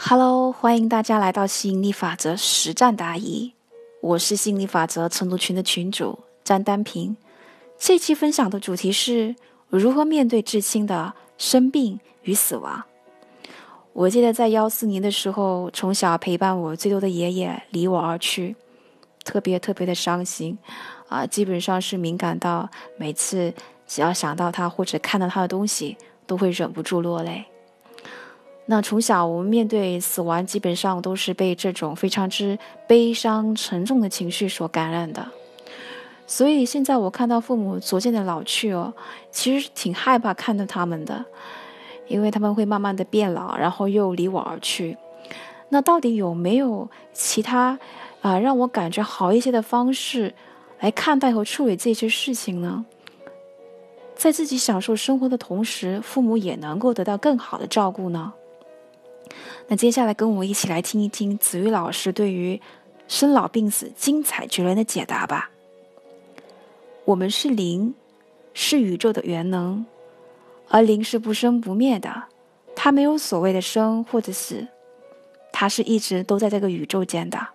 Hello，欢迎大家来到吸引力法则实战答疑。我是吸引力法则晨读群的群主张丹平。这期分享的主题是如何面对至亲的生病与死亡。我记得在幺四年的时候，从小陪伴我最多的爷爷离我而去，特别特别的伤心啊！基本上是敏感到每次只要想到他或者看到他的东西，都会忍不住落泪。那从小我们面对死亡，基本上都是被这种非常之悲伤沉重的情绪所感染的。所以现在我看到父母逐渐的老去哦，其实挺害怕看到他们的，因为他们会慢慢的变老，然后又离我而去。那到底有没有其他啊让我感觉好一些的方式来看待和处理这些事情呢？在自己享受生活的同时，父母也能够得到更好的照顾呢？那接下来跟我一起来听一听子玉老师对于生老病死精彩绝伦的解答吧。我们是灵，是宇宙的元能，而灵是不生不灭的，它没有所谓的生或者死，它是一直都在这个宇宙间的。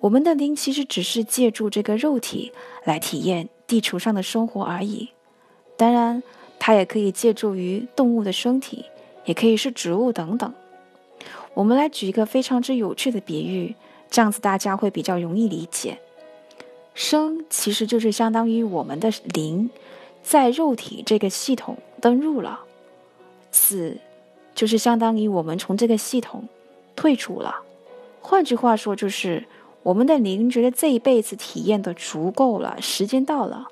我们的灵其实只是借助这个肉体来体验地球上的生活而已，当然，它也可以借助于动物的身体。也可以是植物等等。我们来举一个非常之有趣的比喻，这样子大家会比较容易理解。生其实就是相当于我们的灵在肉体这个系统登入了，死就是相当于我们从这个系统退出了。换句话说，就是我们的灵觉得这一辈子体验的足够了，时间到了，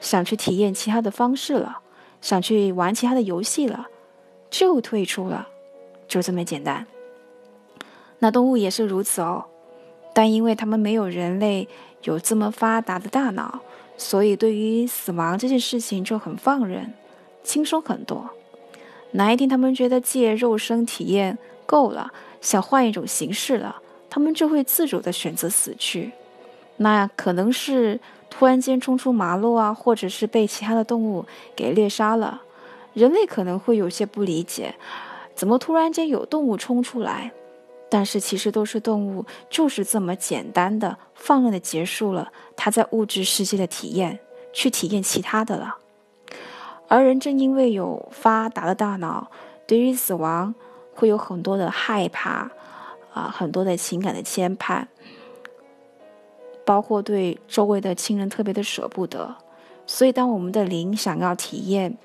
想去体验其他的方式了，想去玩其他的游戏了。就退出了，就这么简单。那动物也是如此哦，但因为它们没有人类有这么发达的大脑，所以对于死亡这件事情就很放任，轻松很多。哪一天他们觉得借肉身体验够了，想换一种形式了，他们就会自主的选择死去。那可能是突然间冲出马路啊，或者是被其他的动物给猎杀了。人类可能会有些不理解，怎么突然间有动物冲出来？但是其实都是动物，就是这么简单的放任的结束了它在物质世界的体验，去体验其他的了。而人正因为有发达的大脑，对于死亡会有很多的害怕，啊，很多的情感的牵绊，包括对周围的亲人特别的舍不得。所以，当我们的灵想要体验。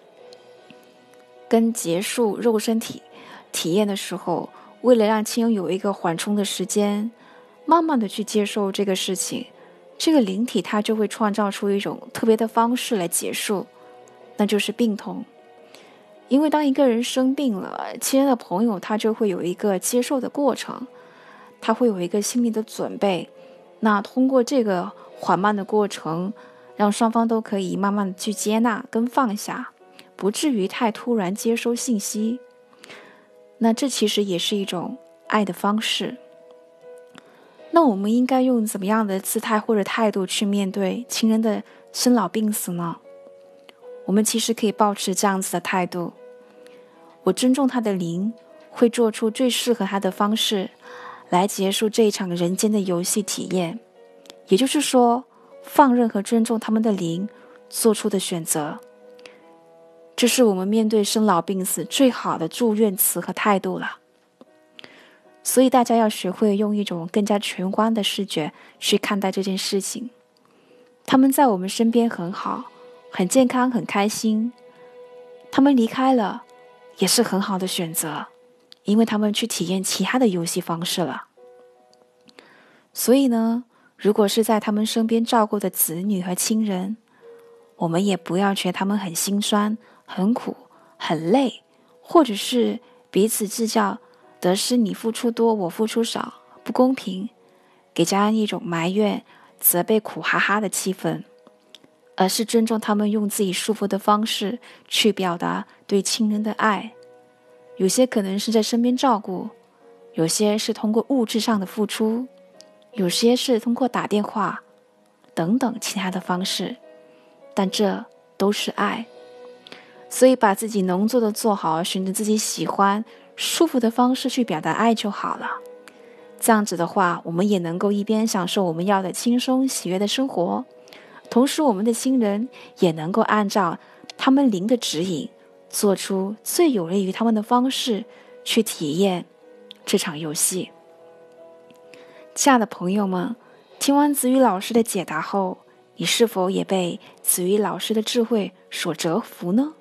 跟结束肉身体体验的时候，为了让亲友有一个缓冲的时间，慢慢的去接受这个事情，这个灵体它就会创造出一种特别的方式来结束，那就是病痛。因为当一个人生病了，亲人的朋友他就会有一个接受的过程，他会有一个心理的准备。那通过这个缓慢的过程，让双方都可以慢慢的去接纳跟放下。不至于太突然接收信息，那这其实也是一种爱的方式。那我们应该用怎么样的姿态或者态度去面对亲人的生老病死呢？我们其实可以保持这样子的态度：我尊重他的灵，会做出最适合他的方式来结束这一场人间的游戏体验。也就是说，放任和尊重他们的灵做出的选择。这是我们面对生老病死最好的祝愿词和态度了。所以大家要学会用一种更加全观的视觉去看待这件事情。他们在我们身边很好，很健康，很开心。他们离开了，也是很好的选择，因为他们去体验其他的游戏方式了。所以呢，如果是在他们身边照顾的子女和亲人，我们也不要觉得他们很心酸。很苦，很累，或者是彼此计较得失，你付出多，我付出少，不公平，给家人一种埋怨、责备、苦哈哈的气氛，而是尊重他们用自己舒服的方式去表达对亲人的爱。有些可能是在身边照顾，有些是通过物质上的付出，有些是通过打电话等等其他的方式，但这都是爱。所以，把自己能做的做好，选择自己喜欢、舒服的方式去表达爱就好了。这样子的话，我们也能够一边享受我们要的轻松喜悦的生活，同时我们的亲人也能够按照他们灵的指引，做出最有利于他们的方式去体验这场游戏。亲爱的朋友们，听完子宇老师的解答后，你是否也被子宇老师的智慧所折服呢？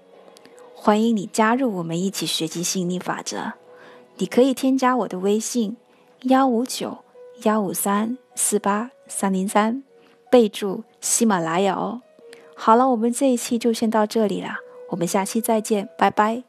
欢迎你加入我们一起学习吸引力法则。你可以添加我的微信：幺五九幺五三四八三零三，备注喜马拉雅哦。好了，我们这一期就先到这里了，我们下期再见，拜拜。